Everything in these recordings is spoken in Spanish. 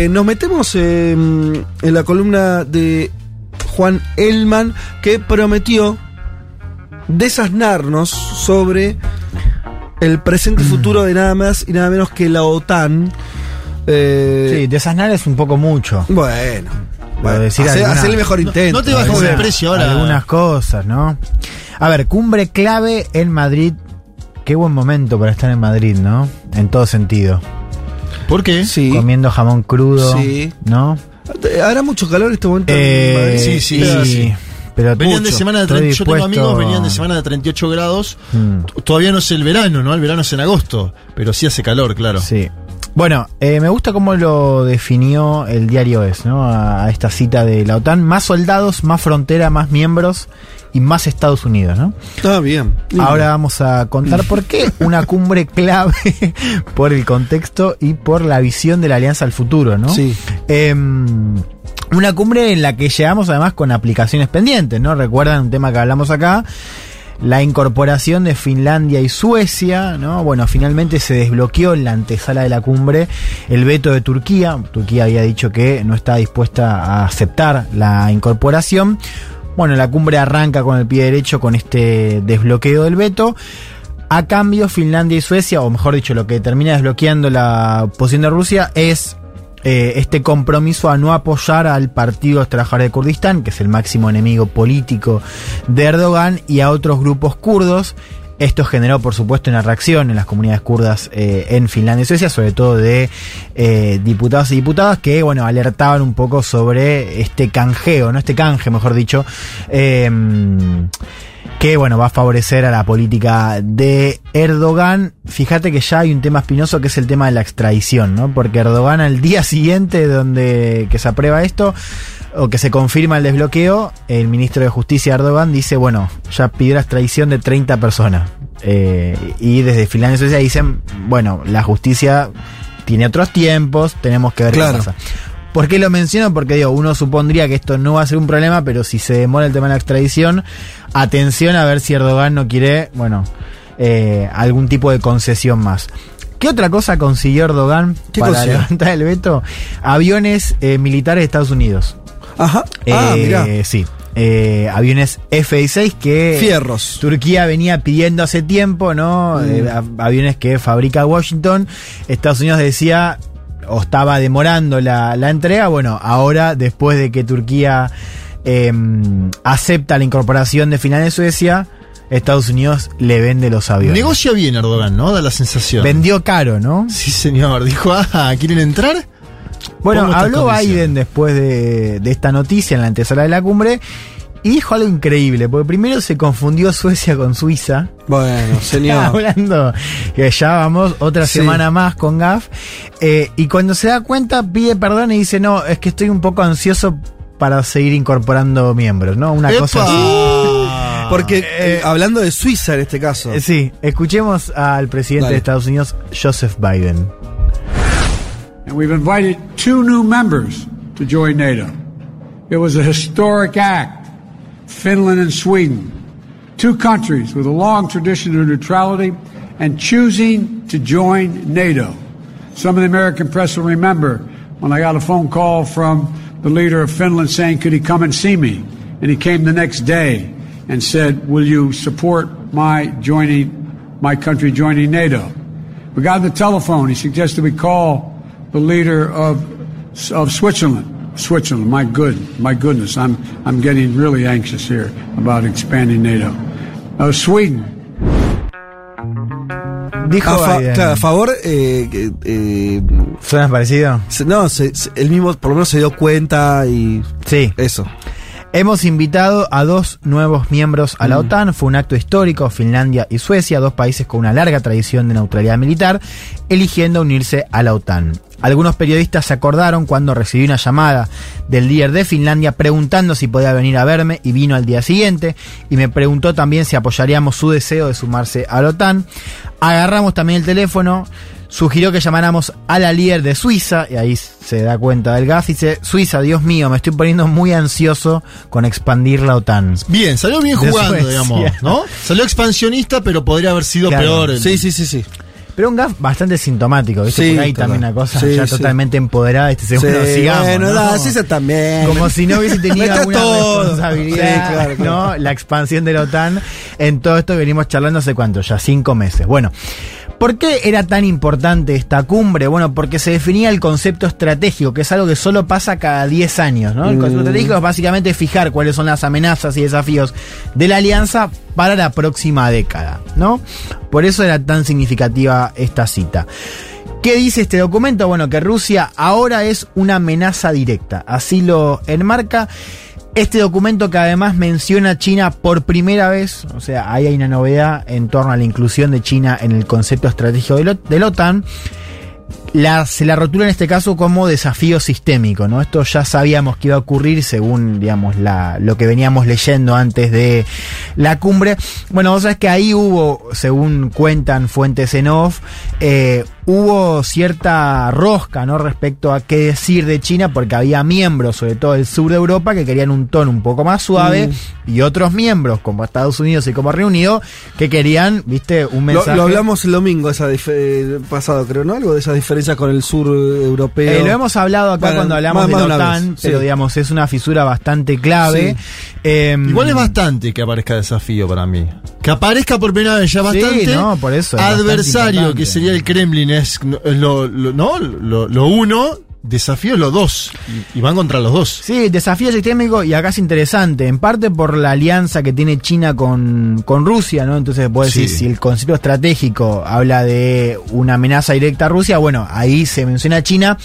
Eh, nos metemos eh, en la columna de Juan Elman, que prometió desasnarnos sobre el presente y futuro de nada más y nada menos que la OTAN. Eh, Sí, desasnar es un poco mucho. Bueno, bueno, decir hacer, alguna- hacer el mejor intento. no te bajes Alguna- el precio ahora. Algunas cosas, ¿no? A ver, cumbre clave en Madrid. Qué buen momento para estar en Madrid, ¿no? En todo sentido. ¿Por qué? Sí. Comiendo jamón crudo, Sí. ¿no? Hará mucho calor en este momento. en Eh, Madrid? sí, sí, y- sí. Pero Venían de semana de Estoy 30, yo tengo amigos, venían de semana de 38 grados. Mm. Todavía no es el verano, ¿no? El verano es en agosto, pero sí hace calor, claro. Sí. Bueno, eh, me gusta cómo lo definió el diario Es, ¿no? A, a esta cita de la OTAN. Más soldados, más frontera, más miembros y más Estados Unidos, ¿no? Ah, bien. Ahora vamos a contar por qué una cumbre clave por el contexto y por la visión de la alianza al futuro, ¿no? Sí. Em, una cumbre en la que llegamos además con aplicaciones pendientes, ¿no? Recuerdan un tema que hablamos acá, la incorporación de Finlandia y Suecia, ¿no? Bueno, finalmente se desbloqueó en la antesala de la cumbre el veto de Turquía. Turquía había dicho que no está dispuesta a aceptar la incorporación. Bueno, la cumbre arranca con el pie derecho con este desbloqueo del veto. A cambio, Finlandia y Suecia, o mejor dicho, lo que termina desbloqueando la posición de Rusia es eh, este compromiso a no apoyar al Partido Trabajadores de Kurdistán, que es el máximo enemigo político de Erdogan, y a otros grupos kurdos. Esto generó, por supuesto, una reacción en las comunidades kurdas eh, en Finlandia y Suecia, sobre todo de eh, diputados y diputadas que, bueno, alertaban un poco sobre este canjeo, ¿no? Este canje, mejor dicho, que bueno, va a favorecer a la política de Erdogan. Fíjate que ya hay un tema espinoso que es el tema de la extradición, ¿no? Porque Erdogan al día siguiente donde que se aprueba esto o que se confirma el desbloqueo, el ministro de Justicia Erdogan dice, bueno, ya pidió la extradición de 30 personas. Eh, y desde Finlandia y Suecia dicen, bueno, la justicia tiene otros tiempos, tenemos que ver Claro. qué pasa. ¿Por qué lo menciono? Porque digo, uno supondría que esto no va a ser un problema, pero si se demora el tema de la extradición, atención a ver si Erdogan no quiere, bueno, eh, algún tipo de concesión más. ¿Qué otra cosa consiguió Erdogan ¿Qué para consiguió? levantar el veto? Aviones eh, militares de Estados Unidos. Ajá. Ah, Eh, mirá. Sí. Eh, aviones F-16 que Fierros. Turquía venía pidiendo hace tiempo, ¿no? Mm. Eh, av- aviones que fabrica Washington. Estados Unidos decía o estaba demorando la, la entrega. Bueno, ahora después de que Turquía eh, acepta la incorporación de Finlandia y Suecia, Estados Unidos le vende los aviones. Negocia bien Erdogan, ¿no? Da la sensación. Vendió caro, ¿no? Sí, señor. Dijo, ah, ¿quieren entrar? Bueno, habló. Biden después de, de esta noticia en la antesala de la cumbre y dijo algo increíble, porque primero se confundió Suecia con Suiza. Bueno, señor. hablando que ya vamos otra Sí. semana más con GAF. eh, y cuando se da cuenta, pide perdón y dice: No, es que estoy un poco ansioso para seguir incorporando miembros, ¿no? Una ¡Epa! cosa así. Porque eh, hablando de Suiza en este caso. Eh, Sí, escuchemos al presidente Dale. de Estados Unidos, Joseph Biden. And we've invited two new members to join NATO. It was a historic act. Finland and Sweden, two countries with a long tradition of neutrality and choosing to join NATO. Some of the American press will remember when I got a phone call from the leader of Finland saying, could he come and see me? And he came the next day and said, will you support my joining, my country joining NATO? We got on the telephone. He suggested we call the leader of of Switzerland. Switzerland, my good, my goodness, I'm I'm getting really anxious here about expanding NATO. Uh, Sweden, Dijo A, fa- Biden. claro, a favor, eh, eh, ¿Suena parecido? no, se- se- él mismo por lo menos se dio cuenta y Sí. eso. Hemos invitado a dos nuevos miembros a la Mm. OTAN. Fue un acto histórico, Finlandia y Suecia, dos países con una larga tradición de neutralidad militar, eligiendo unirse a la OTAN. Algunos periodistas se acordaron cuando recibí una llamada del líder de Finlandia preguntando si podía venir a verme y vino al día siguiente y me preguntó también si apoyaríamos su deseo de sumarse a la OTAN. Agarramos también el teléfono, sugirió que llamáramos a la líder de Suiza, y ahí se da cuenta del gas, y dice, Suiza, Dios mío, me estoy poniendo muy ansioso con expandir la OTAN. Bien, salió bien jugando, digamos, ¿no? Salió expansionista, pero podría haber sido Claro. peor. Sí, sí, sí, sí. Pero un gaf bastante sintomático, ¿viste? Sí, Porque hay total. también una cosa Sí, ya sí. totalmente empoderada. Este segundo, Sí, sigamos. bueno, ¿no? da, sí, eso también. Como si no hubiese tenido alguna todo. responsabilidad, Sí, claro, claro. ¿no? La expansión de la OTAN en todo esto venimos charlando hace cuánto, ya cinco meses. Bueno, ¿por qué era tan importante esta cumbre? Bueno, porque se definía el concepto estratégico, que es algo que solo pasa cada 10 años, ¿no? El Mm. concepto estratégico es básicamente fijar cuáles son las amenazas y desafíos de la alianza para la próxima década, ¿no? Por eso era tan significativa esta cita. ¿Qué dice este documento? Bueno, que Rusia ahora es una amenaza directa. Así lo enmarca. Este documento que además menciona a China por primera vez, o sea, ahí hay una novedad en torno a la inclusión de China en el concepto estratégico de, la OTAN, la, se la rotula en este caso como desafío sistémico, ¿no? Esto ya sabíamos que iba a ocurrir según, digamos, la, lo que veníamos leyendo antes de la cumbre. Bueno, vos sabés que ahí hubo, según cuentan fuentes en off, eh, hubo cierta rosca, ¿no? Respecto a qué decir de China, porque había miembros, sobre todo del sur de Europa, que querían un tono un poco más suave, y otros miembros, como Estados Unidos y como Reino Unido, que querían, viste, un mensaje. lo hablamos el domingo esa eh, pasado, creo, ¿no? Algo de esa diferencia con el sur eh, europeo. Eh, lo hemos hablado acá Bueno, cuando hablamos más- de la OTAN, vez, pero sí. digamos, es una fisura bastante clave. Eh, Igual es bastante que aparezca desafío para mí. Que aparezca por primera vez ya Sí, bastante. no, por eso es Adversario, que sería el Kremlin, es, es lo, lo- no, lo, lo uno. Desafío es lo dos. Y, van contra los dos. Sí, desafío sistémico y acá es interesante, en parte por la alianza que tiene China con, con Rusia, ¿no? Entonces, puedes Sí. decir, si el concepto estratégico habla de una amenaza directa a Rusia, bueno, ahí se menciona China,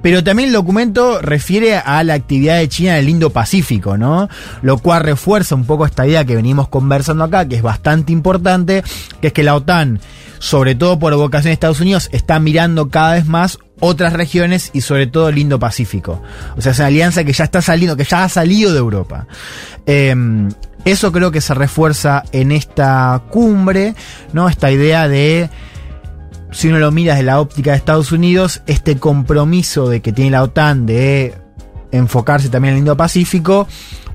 pero también el documento refiere a la actividad de China en el Indo-Pacífico, ¿no? Lo cual refuerza un poco esta idea que venimos conversando acá, que es bastante importante, que es que la OTAN, sobre todo por vocación de Estados Unidos, está mirando cada vez más otras regiones y sobre todo el Indo-Pacífico. O sea, es una alianza que ya está saliendo, que ya ha salido de Europa. Eh, eso creo que se refuerza en esta cumbre, ¿no? Esta idea de si uno lo mira desde la óptica de Estados Unidos, este compromiso de que tiene la OTAN de enfocarse también en el Indo-Pacífico,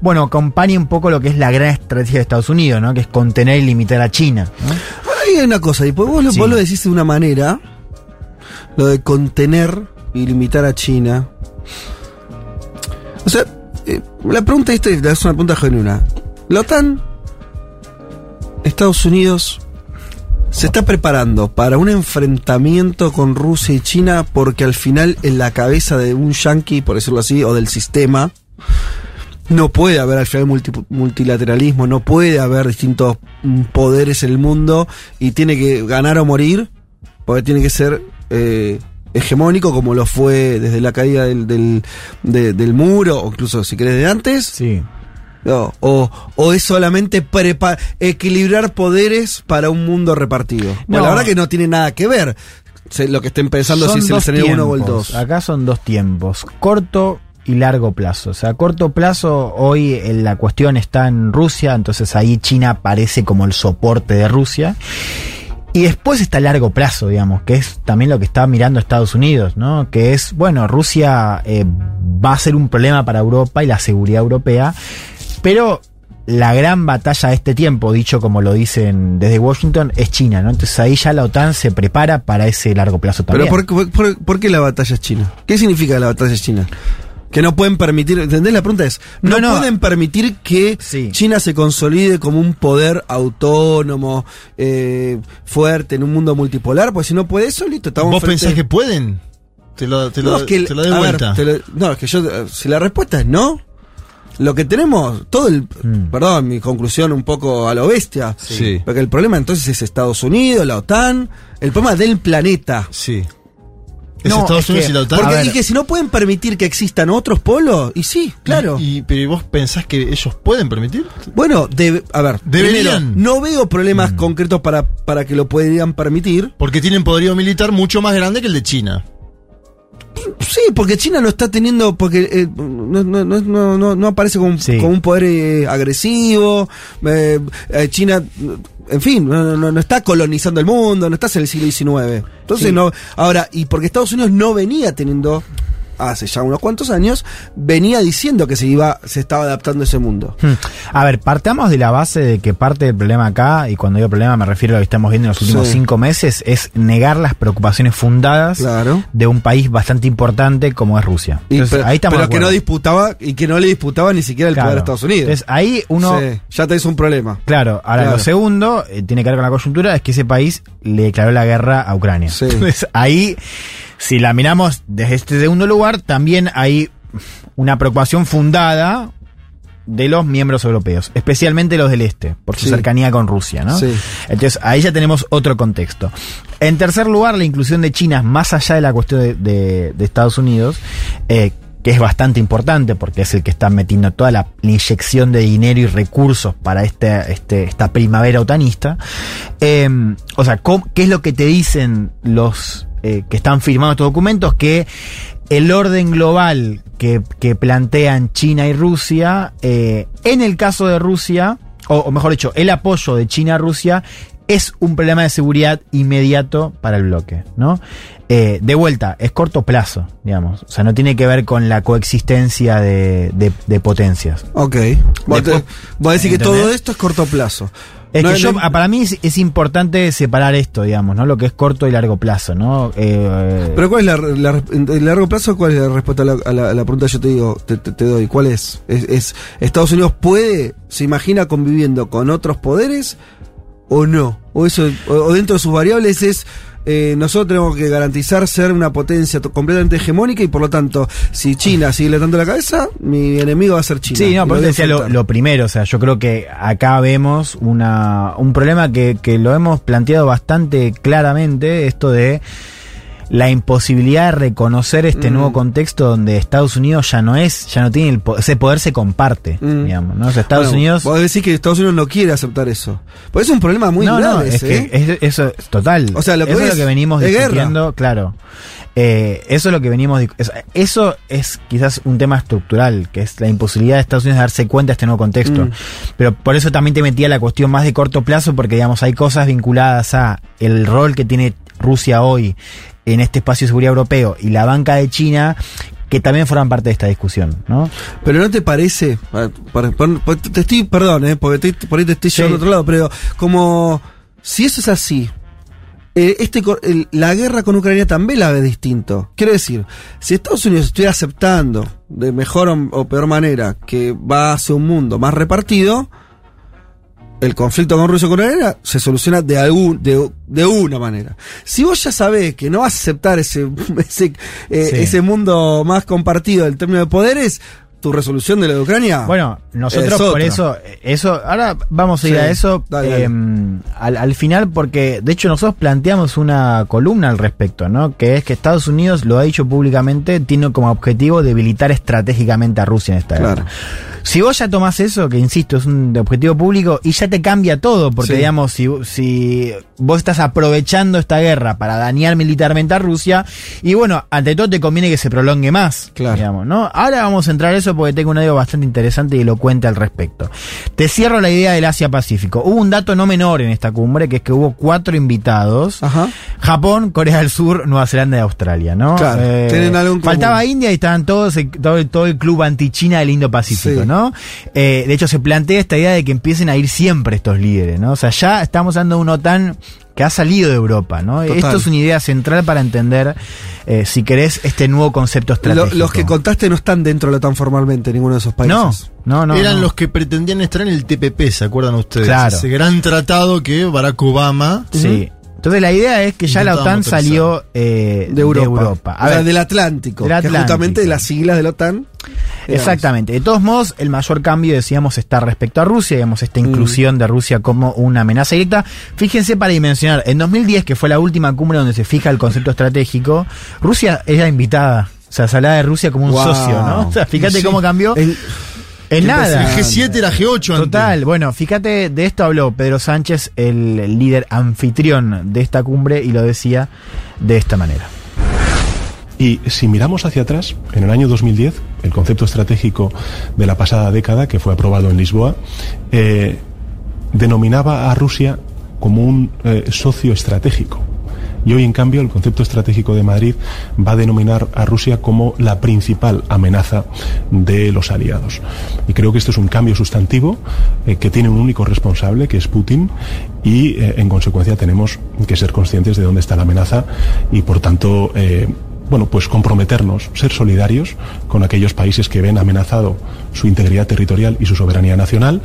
bueno, acompaña un poco lo que es la gran estrategia de Estados Unidos, ¿no? Que es contener y limitar a China. ¿no? Hay una cosa, y pues vos, lo- Sí. vos lo decís de una manera, lo de contener y limitar a China. O sea, eh, la pregunta esta es una pregunta genuina. La OTAN, Estados Unidos, se está preparando para un enfrentamiento con Rusia y China porque al final en la cabeza de un yanqui, por decirlo así, o del sistema, no puede haber al final multi- multilateralismo, no puede haber distintos mm, poderes en el mundo y tiene que ganar o morir, porque tiene que ser eh, hegemónico como lo fue desde la caída del, del, de- del muro, o incluso si querés de antes, Sí. no, o, o es solamente prepa- equilibrar poderes para un mundo repartido. Bueno, No. la verdad que no tiene nada que ver se- lo que estén pensando Son si es el dos escenario uno o el. 2. Acá son dos tiempos, corto y largo plazo. O sea, a corto plazo hoy eh, la cuestión está en Rusia, entonces ahí China aparece como el soporte de Rusia. Y después está a largo plazo, digamos, que es también lo que está mirando Estados Unidos, ¿no? Que es, bueno, Rusia eh, va a ser un problema para Europa y la seguridad europea, pero la gran batalla de este tiempo, dicho como lo dicen desde Washington, es China, ¿no? Entonces ahí ya la OTAN se prepara para ese largo plazo también. Pero ¿por, qué- por, por qué la batalla es china? ¿Qué significa la batalla es china? Que no pueden permitir, ¿entendés? La pregunta es, no, No, no. pueden permitir que Sí. China se consolide como un poder autónomo, eh, fuerte en un mundo multipolar, pues si no puede eso, listo, estamos ¿Vos frente- pensás que pueden? Te lo, te lo, No, es que el- te lo doy ver, vuelta. te lo- no, es que yo, si la respuesta es no, lo que tenemos, todo el, Mm. perdón, mi conclusión un poco a lo bestia, Sí. porque el problema entonces es Estados Unidos, la OTAN, el problema del planeta. Sí. Es No, Estados es Unidos que- y la OTAN. Porque dije, si no pueden permitir que existan otros polos, y sí, claro. Y, y- pero vos pensás que ellos pueden permitir? bueno, debe- a ver, Deberían. primero, no veo problemas concretos para, para que lo podrían permitir. Porque tienen poderío militar mucho más grande que el de China. Sí, porque China no está teniendo, porque eh, no, no, no, no, aparece como, un- Sí. como un poder eh, agresivo. eh, eh, China, en fin, no, no- no está colonizando el mundo, no estás en el siglo XIX. Entonces Sí. no, ahora, y porque Estados Unidos no venía teniendo hace ya unos cuantos años, venía diciendo que se iba, se estaba adaptando a ese mundo. Hmm. A ver, partamos de la base de que parte del problema acá, y cuando digo problema me refiero a lo que estamos viendo en los últimos Sí. cinco meses, es negar las preocupaciones fundadas Claro. de un país bastante importante como es Rusia. Y, Entonces, pero ahí estamos pero que no disputaba y que no le disputaba ni siquiera el Claro. poder a Estados Unidos. Entonces ahí uno Sí, ya tenés un problema. Claro, ahora Claro. lo segundo, eh, tiene que ver con la coyuntura, es que ese país le declaró la guerra a Ucrania. Sí. Entonces ahí, si la miramos desde este segundo lugar, también hay una preocupación fundada de los miembros europeos, especialmente los del este, por su Sí. cercanía con Rusia, ¿no? Sí. Entonces ahí ya tenemos otro contexto. En tercer lugar, la inclusión de China, más allá de la cuestión de, de- de Estados Unidos, eh, que es bastante importante porque es el que está metiendo toda la, la inyección de dinero y recursos para este, este, esta primavera otanista. Eh, o sea, ¿cómo- ¿qué es lo que te dicen los eh, que están firmando estos documentos? Que el orden global que, que plantean China y Rusia, eh, en el caso de Rusia, o, o mejor dicho, el apoyo de China a Rusia es un problema de seguridad inmediato para el bloque, ¿no? Eh, de vuelta, es corto plazo, digamos. O sea, no tiene que ver con la coexistencia de, de- de potencias. Ok. Después- vos decís que todo esto es corto plazo. Es No- que yo, no- ah, para mí es, es importante separar esto, digamos, ¿no? Lo que es corto y largo plazo, ¿no? Eh, Pero ¿cuál es la, el largo plazo? ¿Cuál es la respuesta a la, a la- a la pregunta que yo te digo, te, te- te doy? ¿Cuál es? es? es Estados Unidos puede, se imagina conviviendo con otros poderes o no? O eso, o, o dentro de sus variables es eh, nosotros tenemos que garantizar ser una potencia completamente hegemónica y por lo tanto, si China sigue levantando la cabeza, mi enemigo va a ser China. Sí, no, por lo decía lo primero, o sea, yo creo que acá vemos una, un problema que, que lo hemos planteado bastante claramente, esto de la imposibilidad de reconocer este Mm. nuevo contexto donde Estados Unidos ya no es, ya no tiene el po- ese poder se comparte, Mm. digamos, ¿no? O sea, Estados Bueno, Unidos... Vos decís que Estados Unidos no quiere aceptar eso. Pues es un problema muy no, grave. no, es ese, que ¿eh? es- eso es total. O sea, lo que eso es lo que venimos guerra. discutiendo, claro. Eh, eso es lo que venimos dis- es- Eso es quizás un tema estructural, que es la imposibilidad de Estados Unidos de darse cuenta de este nuevo contexto. Mm. Pero por eso también te metía la cuestión más de corto plazo, porque digamos, hay cosas vinculadas a el rol que tiene Rusia hoy en este espacio de seguridad europeo y la banca de China que también forman parte de esta discusión, ¿no? Pero no te parece, para- para- para- para- te estoy, perdón, eh, porque te- por ahí te estoy Sí. llevando a otro lado, pero como si eso es así, eh, este, el- la guerra con Ucrania también la ve distinto. Quiero decir, si Estados Unidos estuviera aceptando de mejor o, o peor manera que va hacia un mundo más repartido, el conflicto con Rusia y con Ucrania se soluciona de algún de, de una manera. Si vos ya sabés que no vas a aceptar ese ese, eh, Sí. ese mundo más compartido en términos de poderes, tu resolución de la de Ucrania. Bueno, nosotros Es por eso, eso, ahora vamos a ir Sí, a eso dale, dale. eh, al, al final, porque de hecho nosotros planteamos una columna al respecto, ¿no? Que es que Estados Unidos lo ha dicho públicamente, tiene como objetivo debilitar estratégicamente a Rusia en esta Claro. guerra. Si vos ya tomás eso, que insisto, es un objetivo público, y ya te cambia todo, porque Sí. digamos, si, si vos estás aprovechando esta guerra para dañar militarmente a Rusia, y bueno, ante todo te conviene que se prolongue más, Claro. digamos, ¿no? Ahora vamos a entrar a eso porque tengo un audio bastante interesante y elocuente al respecto. Te cierro la idea del Asia-Pacífico. Hubo un dato no menor en esta cumbre, que es que hubo cuatro invitados. Ajá. Japón, Corea del Sur, Nueva Zelanda y Australia, ¿no? Eh, Claro, tienen algo en común. Faltaba India y estaban todos, eh, todo, el- todo el club anti-China del Indo-Pacífico, Sí. ¿no? Eh, de hecho, se plantea esta idea de que empiecen a ir siempre estos líderes, ¿no? O sea, ya estamos de una OTAN que ha salido de Europa, ¿no? Total. Esto es una idea central para entender, eh, si querés, este nuevo concepto Lo- estratégico. los que contaste no están dentro de la OTAN formalmente, ninguno de esos No, países. no, no. Eran no. los que pretendían estar en el TPP, ¿se acuerdan ustedes? Claro. Ese gran tratado que Barack Obama. Sí. Entonces la idea es que ya la OTAN salió eh, De Europa. A o sea, ver, del Atlántico. Del Que justamente las siglas de la OTAN. Exactamente. De todos modos, el mayor cambio, decíamos, está respecto a Rusia, digamos, esta Mm. inclusión de Rusia como una amenaza directa. Fíjense para dimensionar, en 2010, que fue la última cumbre donde se fija el concepto estratégico, Rusia era invitada. O sea, se hablaba de Rusia como un Wow. socio, ¿no? O sea, fíjate Sí. cómo cambió. El- en nada. El G7 era G8 antes. Total, bueno, fíjate, de esto habló Pedro Sánchez, el, el líder anfitrión de esta cumbre, y lo decía de esta manera. Y si miramos hacia atrás, en el año 2010, el concepto estratégico de la pasada década, que fue aprobado en Lisboa, eh, denominaba a Rusia como un eh, socio estratégico. Y hoy, en cambio, el concepto estratégico de Madrid va a denominar a Rusia como la principal amenaza de los aliados. Y creo que esto es un cambio sustantivo eh, que tiene un único responsable, que es Putin, y eh, en consecuencia tenemos que ser conscientes de dónde está la amenaza y, por tanto, eh, bueno, pues comprometernos, ser solidarios con aquellos países que ven amenazado su integridad territorial y su soberanía nacional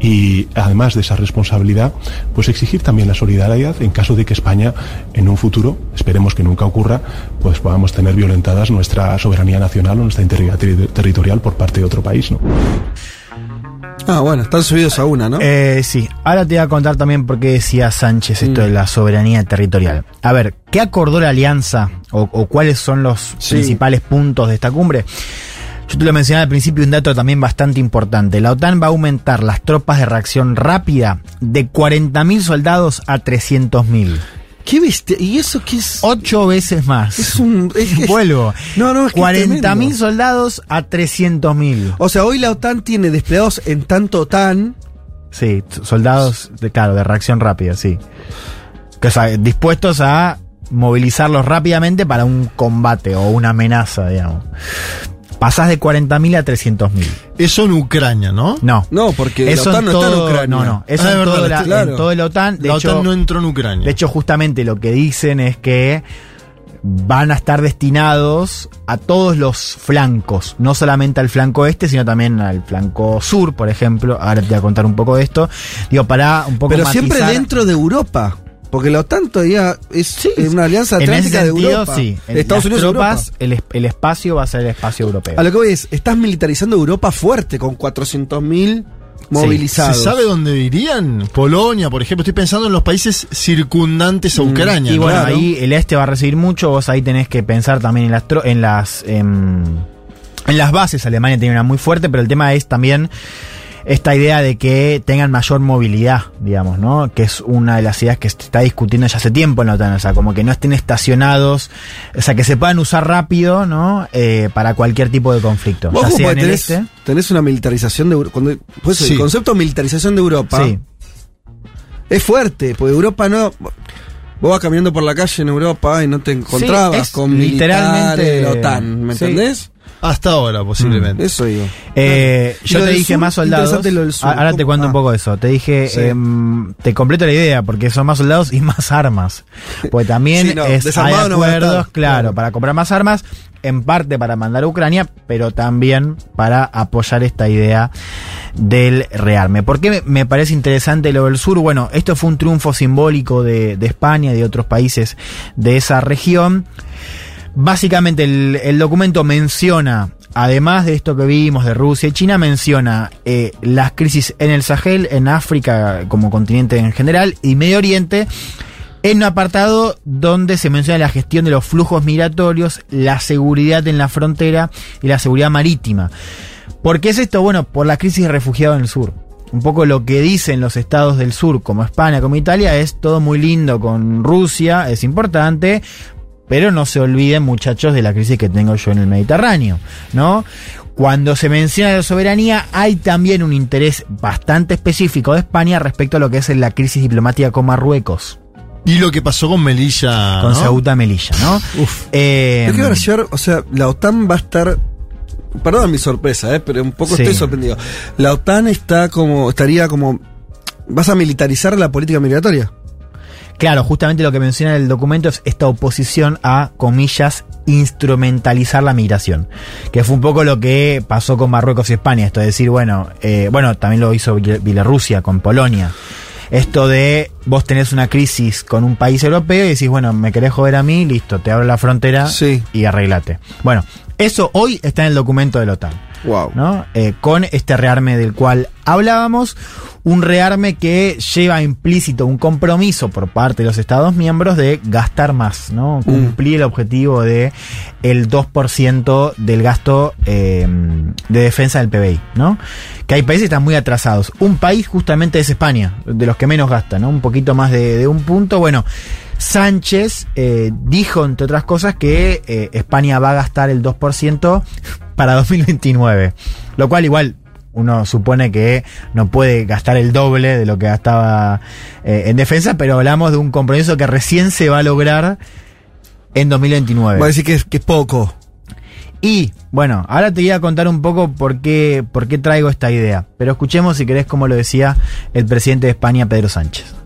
y además de esa responsabilidad, pues exigir también la solidaridad en caso de que España en un futuro, esperemos que nunca ocurra, pues podamos tener violentadas nuestra soberanía nacional o nuestra integridad ter- territorial por parte de otro país, ¿no? Ah, bueno, están subidos a una, ¿no? Eh, sí, ahora te voy a contar también por qué decía Sánchez esto Mm. de la soberanía territorial. A ver, ¿qué acordó la alianza o, o cuáles son los Sí. principales puntos de esta cumbre? Yo te lo mencionaba al principio, un dato también bastante importante. La OTAN va a aumentar las tropas de reacción rápida de 40.000 soldados a 300.000. ¿Qué bestia? ¿Y eso qué es? Ocho veces más. Es un. es Vuelvo. No, no, es que es 40.000 tremendo. soldados a 300.000. O sea, hoy la OTAN tiene desplegados en tanto OTAN. Sí, soldados, de, claro, de reacción rápida, sí. Que, o sea, dispuestos a movilizarlos rápidamente para un combate o una amenaza, digamos. Pasás de 40.000 a 300.000. Eso en Ucrania, ¿no? No. No, porque Eso la OTAN en no está en todo, Ucrania. No, no. Eso Ah, en, verdad, todo la, claro. en todo la OTAN. De la hecho, OTAN no entró en Ucrania. de hecho, justamente lo que dicen es que van a estar destinados a todos los flancos, no solamente al flanco este, sino también al flanco sur, por ejemplo. Ahora te voy a contar un poco de esto. Digo, para un poco Pero siempre dentro de Europa. Porque la OTAN todavía es una alianza en ese atlántica de sentido, Europa. sí. En Estados las Unidos y tropas, Europa. el, es- el espacio va a ser el espacio europeo. A lo que voy es, estás militarizando Europa fuerte con 400.000 movilizados. ¿Se sabe dónde irían? Polonia, por ejemplo. Estoy pensando en los países circundantes a Ucrania. Mm, y ¿no? bueno, claro. ahí el este va a recibir mucho, vos ahí tenés que pensar también en las tro- en las em, en las bases, Alemania tiene una muy fuerte, pero el tema es también esta idea de que tengan mayor movilidad, digamos, ¿no? Que es una de las ideas que se está discutiendo ya hace tiempo en la OTAN, o sea, como que no estén estacionados, o sea, que se puedan usar rápido, ¿no? Eh, para cualquier tipo de conflicto, Vos ya como sea en el tenés, este. tenés una militarización de Europa. Pues Sí. el concepto de militarización de Europa Sí, es fuerte, porque Europa no. Vos vas caminando por la calle en Europa y no te encontrabas con literalmente- militares de la OTAN, ¿me sí. entendés? Hasta ahora, posiblemente. Eso digo. Eh, yo te dije sur, más soldados. lo del sur. Ahora te cuento Ah. un poco de eso. Te dije, Sí. em, te completo la idea, porque son más soldados y más armas. Porque también Sí, no, es, hay no acuerdos, claro, claro. para comprar más armas, en parte para mandar a Ucrania, pero también para apoyar esta idea del rearme. ¿Por qué me- me parece interesante lo del sur? Bueno, esto fue un triunfo simbólico de, de España y de otros países de esa región. Básicamente el, documento menciona, además de esto que vimos de Rusia y China, menciona eh, las crisis en el Sahel, en África como continente en general y Medio Oriente, en un apartado donde se menciona la gestión de los flujos migratorios, la seguridad en la frontera y la seguridad marítima. ¿Por qué es esto? Bueno, por la crisis de refugiados en el sur. Un poco lo que dicen los estados del sur, como España, como Italia, es todo muy lindo con Rusia, es importante, pero no se olviden, muchachos, de la crisis que tengo yo en el Mediterráneo, ¿no? Cuando se menciona la soberanía, hay también un interés bastante específico de España respecto a lo que es la crisis diplomática con Marruecos, Y lo que pasó con Melilla. con ¿no? Ceuta Melilla, ¿no? Uf. Eh, que van a llevar, o sea, la OTAN va a estar. Perdón mi sorpresa, eh, pero un poco Sí. estoy sorprendido. La OTAN está como, estaría como. ¿Vas a militarizar la política migratoria? Claro, justamente lo que menciona el documento es esta oposición a, comillas, instrumentalizar la migración. Que fue un poco lo que pasó con Marruecos y España. Esto de decir, bueno, eh, bueno, también lo hizo Biel- Bielorrusia con Polonia. Esto de vos tenés una crisis con un país europeo y decís, bueno, me querés joder a mí, listo, te abro la frontera Sí. y arreglate. Bueno, eso hoy está en el documento de la OTAN. Wow. ¿no? Eh, con este rearme del cual hablábamos, un rearme que lleva implícito un compromiso por parte de los Estados miembros de gastar más, ¿no? Cumplir el objetivo de el 2% del gasto eh, de defensa del PBI, ¿no? Que hay países que están muy atrasados. Un país justamente es España, de los que menos gasta, ¿no? Un poquito más de, de un punto. Bueno, Sánchez eh, dijo, entre otras cosas, que eh, España va a gastar el 2% para 2029. Lo cual igual uno supone que no puede gastar el doble de lo que gastaba eh, en defensa, pero hablamos de un compromiso que recién se va a lograr en 2029. Va a decir que es, que es poco. Y bueno, ahora te voy a contar un poco por qué, por qué traigo esta idea. Pero escuchemos si querés como lo decía el presidente de España, Pedro Sánchez.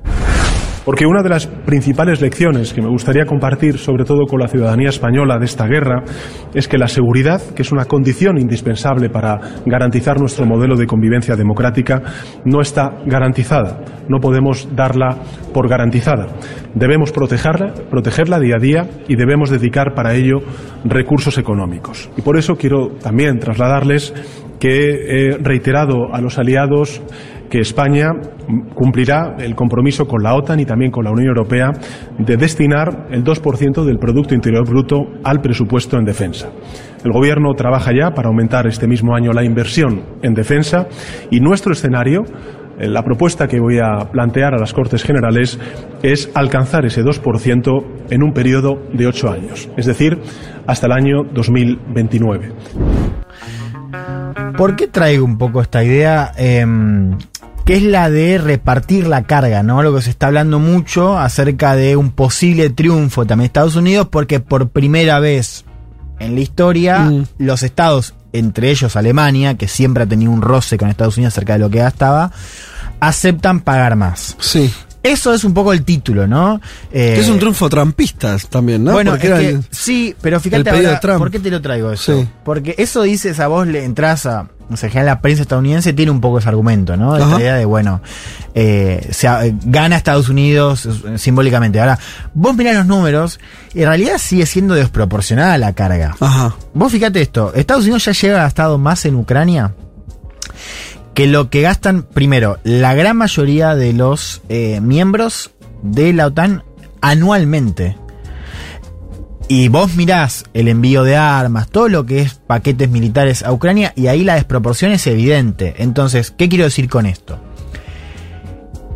Porque una de las principales lecciones que me gustaría compartir, sobre todo con la ciudadanía española de esta guerra, es que la seguridad, que es una condición indispensable para garantizar nuestro modelo de convivencia democrática, no está garantizada. No podemos darla por garantizada. Debemos protegerla, protegerla día a día y debemos dedicar para ello recursos económicos. Y por eso quiero también trasladarles que he reiterado a los aliados que España cumplirá el compromiso con la OTAN y también con la Unión Europea de destinar el 2% del Producto Interior Bruto al presupuesto en defensa. El Gobierno trabaja ya para aumentar este mismo año la inversión en defensa y nuestro escenario eh, la propuesta que voy a plantear a las Cortes Generales es alcanzar ese 2% en un periodo de ocho años, es decir, hasta el año 2029. ¿Por qué traigo un poco esta idea? Em, que es la de repartir la carga, ¿no? Lo que se está hablando mucho acerca de un posible triunfo también de Estados Unidos, porque por primera vez en la historia, Mm. los estados, entre ellos Alemania, que siempre ha tenido un roce con Estados Unidos acerca de lo que gastaba, aceptan pagar más. Sí. Eso es un poco el título, ¿no? Eh, Que es un triunfo trampista también, ¿no? bueno, es que- el- sí, pero fíjate ahora. ¿por qué te lo traigo eso? Sí. Porque eso dices a vos le entras a, o sea, en general la prensa estadounidense tiene un poco ese argumento, ¿no? Esta Ajá. idea de, bueno, eh, se eh, gana Estados Unidos eh, simbólicamente. Ahora, vos mirás los números, y en realidad sigue siendo desproporcionada la carga. Ajá. Vos fíjate esto, Estados Unidos ya lleva gastado más en Ucrania que lo que gastan, primero, la gran mayoría de los eh, miembros de la OTAN anualmente. Y vos mirás el envío de armas, todo lo que es paquetes militares a Ucrania, y ahí la desproporción es evidente. Entonces, ¿qué quiero decir con esto?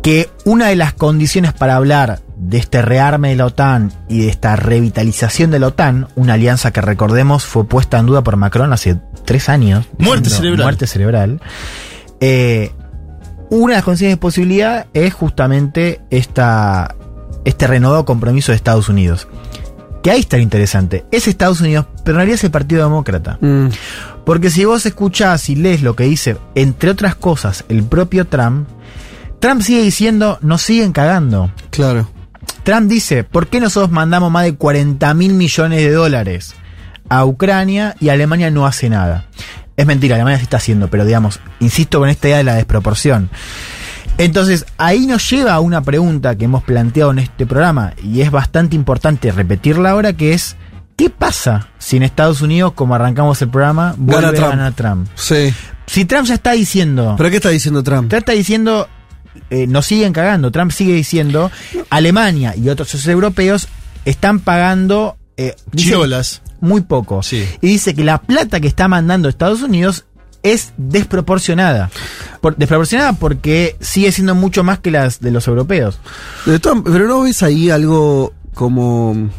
Que una de las condiciones para hablar de este rearme de la OTAN y de esta revitalización de la OTAN, una alianza que recordemos fue puesta en duda por Macron hace tres años. Muerte cerebral. Muerte cerebral. Eh, una de las condiciones de posibilidad es justamente esta, este renovado compromiso de Estados Unidos. Que ahí está lo interesante. Es Estados Unidos, pero en realidad es el Partido Demócrata. Mm. Porque si vos escuchás y lees lo que dice, entre otras cosas, el propio Trump, Trump sigue diciendo, nos siguen cagando. Claro. Trump dice, ¿por qué nosotros mandamos más de 40 mil millones de dólares a Ucrania y Alemania no hace nada? Es mentira, Alemania sí está haciendo, pero digamos, insisto con esta idea de la desproporción. Entonces, ahí nos lleva a una pregunta que hemos planteado en este programa, y es bastante importante repetirla ahora, que es, ¿qué pasa si en Estados Unidos, como arrancamos el programa, vuelve Gana a Trump. Trump? Sí. Si Trump ya está diciendo... ¿Pero qué está diciendo Trump? Trump está diciendo, eh, nos siguen cagando. Trump sigue diciendo, Alemania y otros europeos están pagando eh, dice, Chirolas. Muy poco. Sí. Y dice que la plata que está mandando Estados Unidos es desproporcionada. Por- desproporcionada porque sigue siendo mucho más que las de los europeos. De pero no ves ahí algo como.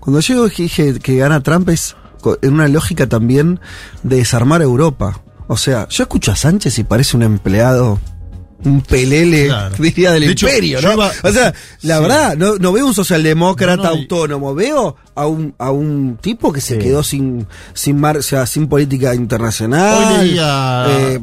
Cuando yo dije que gana Trump es en una lógica también de desarmar Europa. O sea, yo escucho a Sánchez y parece un empleado. Un pelele, Claro. diría, del De imperio, ¿no? iba- o sea, la Sí. verdad, no, no veo un socialdemócrata No, no, y- autónomo, veo a un, a un tipo que se Sí. quedó sin, sin mar, o sea, sin política internacional. Hoy leía, eh,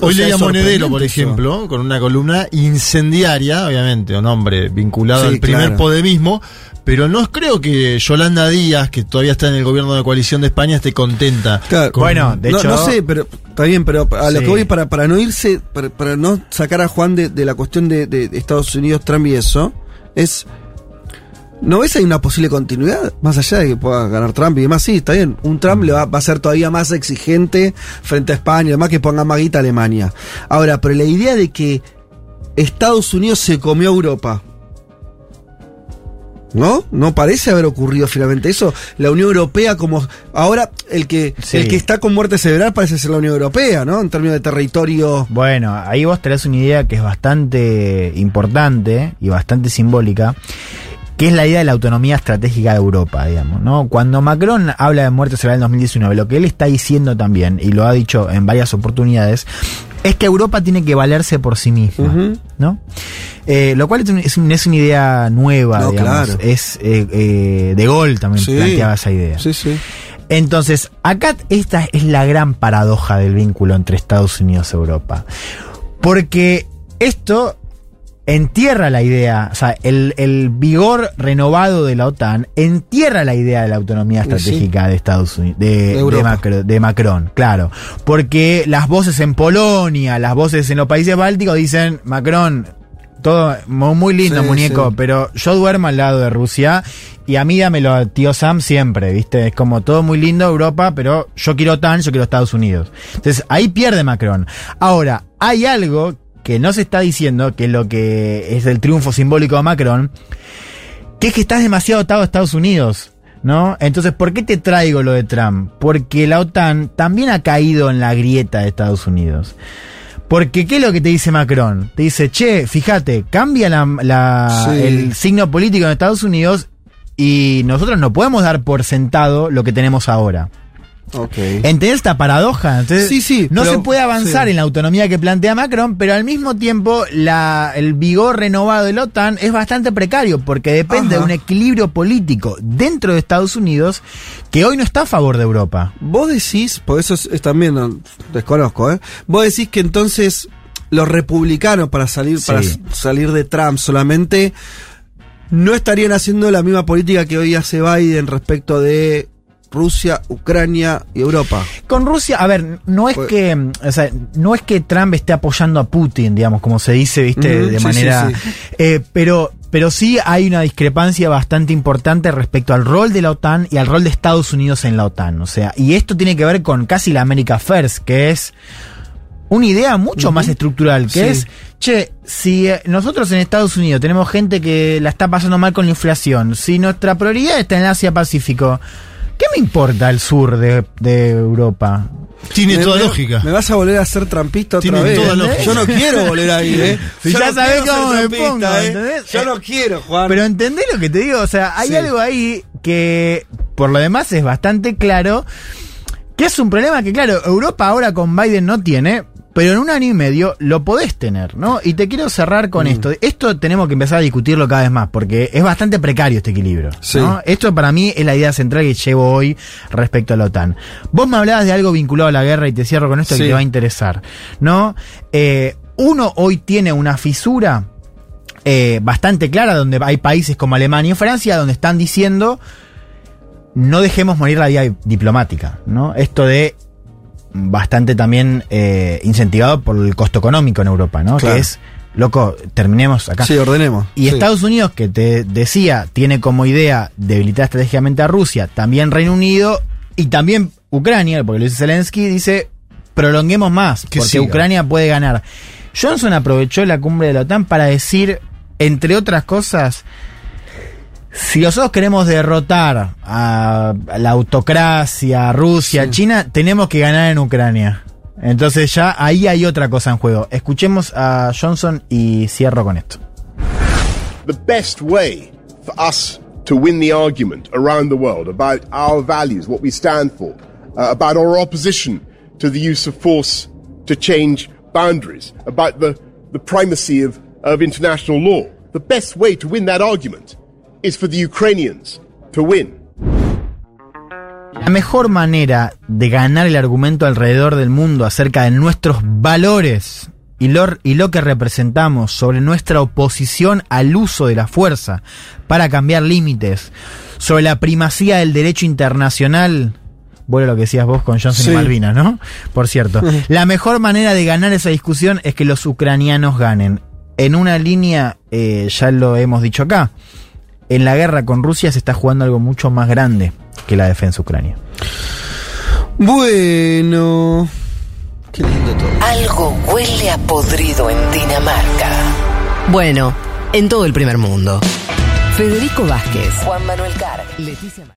o hoy sea, leía Monedero, por eso. ejemplo, con una columna incendiaria, obviamente, un hombre vinculado Sí, al primer claro. podemismo, pero no creo que Yolanda Díaz, que todavía está en el gobierno de coalición de España, esté contenta. Claro, con- Bueno, de no, hecho- no sé, pero está bien, pero a lo Sí. que voy para, para no irse, para, para no sacar a Juan de, de la cuestión de, de Estados Unidos, Trump y eso, es. ¿No ves ahí una posible continuidad? Más allá de que pueda ganar Trump y demás, sí, está bien. Un Trump le va, va a ser todavía más exigente frente a España, además que ponga más guita a Alemania. Ahora, pero la idea de que Estados Unidos se comió a Europa. ¿No? No parece haber ocurrido finalmente eso. La Unión Europea como... Ahora el que, Sí. el que está con muerte cerebral parece ser la Unión Europea, ¿no? En términos de territorio... Bueno, ahí vos tenés una idea que es bastante importante y bastante simbólica, que es la idea de la autonomía estratégica de Europa, digamos, ¿no? Cuando Macron habla de muerte cerebral en 2019, lo que él está diciendo también, y lo ha dicho en varias oportunidades, es que Europa tiene que valerse por sí misma. ¿no? Eh, lo cual es, un- es un- es una idea nueva, No, digamos. claro. Es eh, eh, De Gaulle también Sí. planteaba esa idea. Sí, sí. Entonces, acá esta es la gran paradoja del vínculo entre Estados Unidos y Europa. Porque esto entierra la idea, o sea, el, el vigor renovado de la OTAN entierra la idea de la autonomía sí. estratégica de Estados Unidos, de, De de Europa. Macro- de Macron, claro. Porque las voces en Polonia, las voces en los países bálticos dicen, Macron, todo mu- muy lindo, Sí, muñeco, sí. pero yo duermo al lado de Rusia y a mí dámelo a tío Sam siempre, ¿viste? Es como todo muy lindo Europa, pero yo quiero OTAN, yo quiero Estados Unidos. Entonces ahí pierde Macron. Ahora, hay algo que no se está diciendo, que es lo que es el triunfo simbólico de Macron, que es que estás demasiado atado a Estados Unidos. ¿No? Entonces, ¿por qué te traigo lo de Trump? Porque la OTAN también ha caído en la grieta de Estados Unidos. Porque, ¿qué es lo que te dice Macron? Te dice, che, fíjate, cambia la, la- Sí. el signo político en Estados Unidos y nosotros no podemos dar por sentado lo que tenemos ahora. Ok. ¿Entendés esta paradoja? Entonces, Sí, sí, No pero- se puede avanzar sí. en la autonomía que plantea Macron, pero al mismo tiempo la, el vigor renovado de la OTAN es bastante precario porque depende Ajá. de un equilibrio político dentro de Estados Unidos que hoy no está a favor de Europa. Vos decís, por eso es, es también, no, desconozco, ¿eh? Vos decís que entonces los republicanos para salir, para salir de Trump solamente no estarían haciendo la misma política que hoy hace Biden respecto de Rusia, Ucrania y Europa. Con Rusia, a ver, no es Pues- que, o sea, no es que Trump esté apoyando a Putin, digamos, como se dice, viste, de sí, manera, sí, sí. eh, pero, pero sí hay una discrepancia bastante importante respecto al rol de la OTAN y al rol de Estados Unidos en la OTAN, o sea, y esto tiene que ver con casi la America First, que es una idea mucho más estructural, que Sí. es, che, si eh, nosotros en Estados Unidos tenemos gente que la está pasando mal con la inflación, si nuestra prioridad está en Asia Pacífico, ¿qué me importa el sur de, de Europa? Tiene Me- toda me- lógica. Me vas a volver a ser trampista otra Tiene vez. toda ¿eh? lógica. Yo no quiero volver ahí, ¿eh? Si ya no sabés cómo me pongo, ¿eh? ¿entendés? Yo no quiero, Juan. Pero entendés lo que te digo, o sea, hay Sí. algo ahí que por lo demás es bastante claro, que es un problema que claro, Europa ahora con Biden no tiene, pero en un año y medio lo podés tener, ¿no? Y te quiero cerrar Mm. con esto. Esto tenemos que empezar a discutirlo cada vez más, porque es bastante precario este equilibrio. Sí. ¿no? Esto para mí es la idea central que llevo hoy respecto a la OTAN. Vos me hablabas de algo vinculado a la guerra y te cierro con esto que Sí. te va a interesar, ¿no? Eh, uno hoy tiene una fisura eh, bastante clara, donde hay países como Alemania y Francia, donde están diciendo no dejemos morir la vía diplomática, ¿no? Esto de bastante también eh, incentivado por el costo económico en Europa, ¿no? Claro. Que es, loco, terminemos acá. Sí, ordenemos. Y Sí. Estados Unidos, que te decía, tiene como idea debilitar estratégicamente a Rusia, también Reino Unido y también Ucrania, porque lo dice Zelensky, dice, prolonguemos más, Que porque siga. Ucrania puede ganar. Johnson aprovechó la cumbre de la OTAN para decir, entre otras cosas, si nosotros queremos derrotar a la autocracia, a Rusia, China, tenemos que ganar en Ucrania. Entonces ya ahí hay otra cosa en juego. Escuchemos a Johnson y cierro con esto. the best way for us to win the argument around the world about our values, what we stand for, uh, about our opposition to the use of force to change boundaries, about the, the primacy of, of international law. The best way to win that argument is for the Ukrainians to win. La mejor manera de ganar el argumento alrededor del mundo acerca de nuestros valores y lo, y lo que representamos sobre nuestra oposición al uso de la fuerza para cambiar límites, sobre la primacía del derecho internacional, vuelvo a lo que decías vos con Johnson Sí. y Malvinas, ¿no? Por cierto, la mejor manera de ganar esa discusión es que los ucranianos ganen. En una línea, eh, ya lo hemos dicho acá, en la guerra con Rusia se está jugando algo mucho más grande que la defensa ucrania. Bueno. Qué lindo todo. Algo huele a podrido en Dinamarca. Bueno, en todo el primer mundo. Federico Vázquez, Juan Manuel Carr. Leticia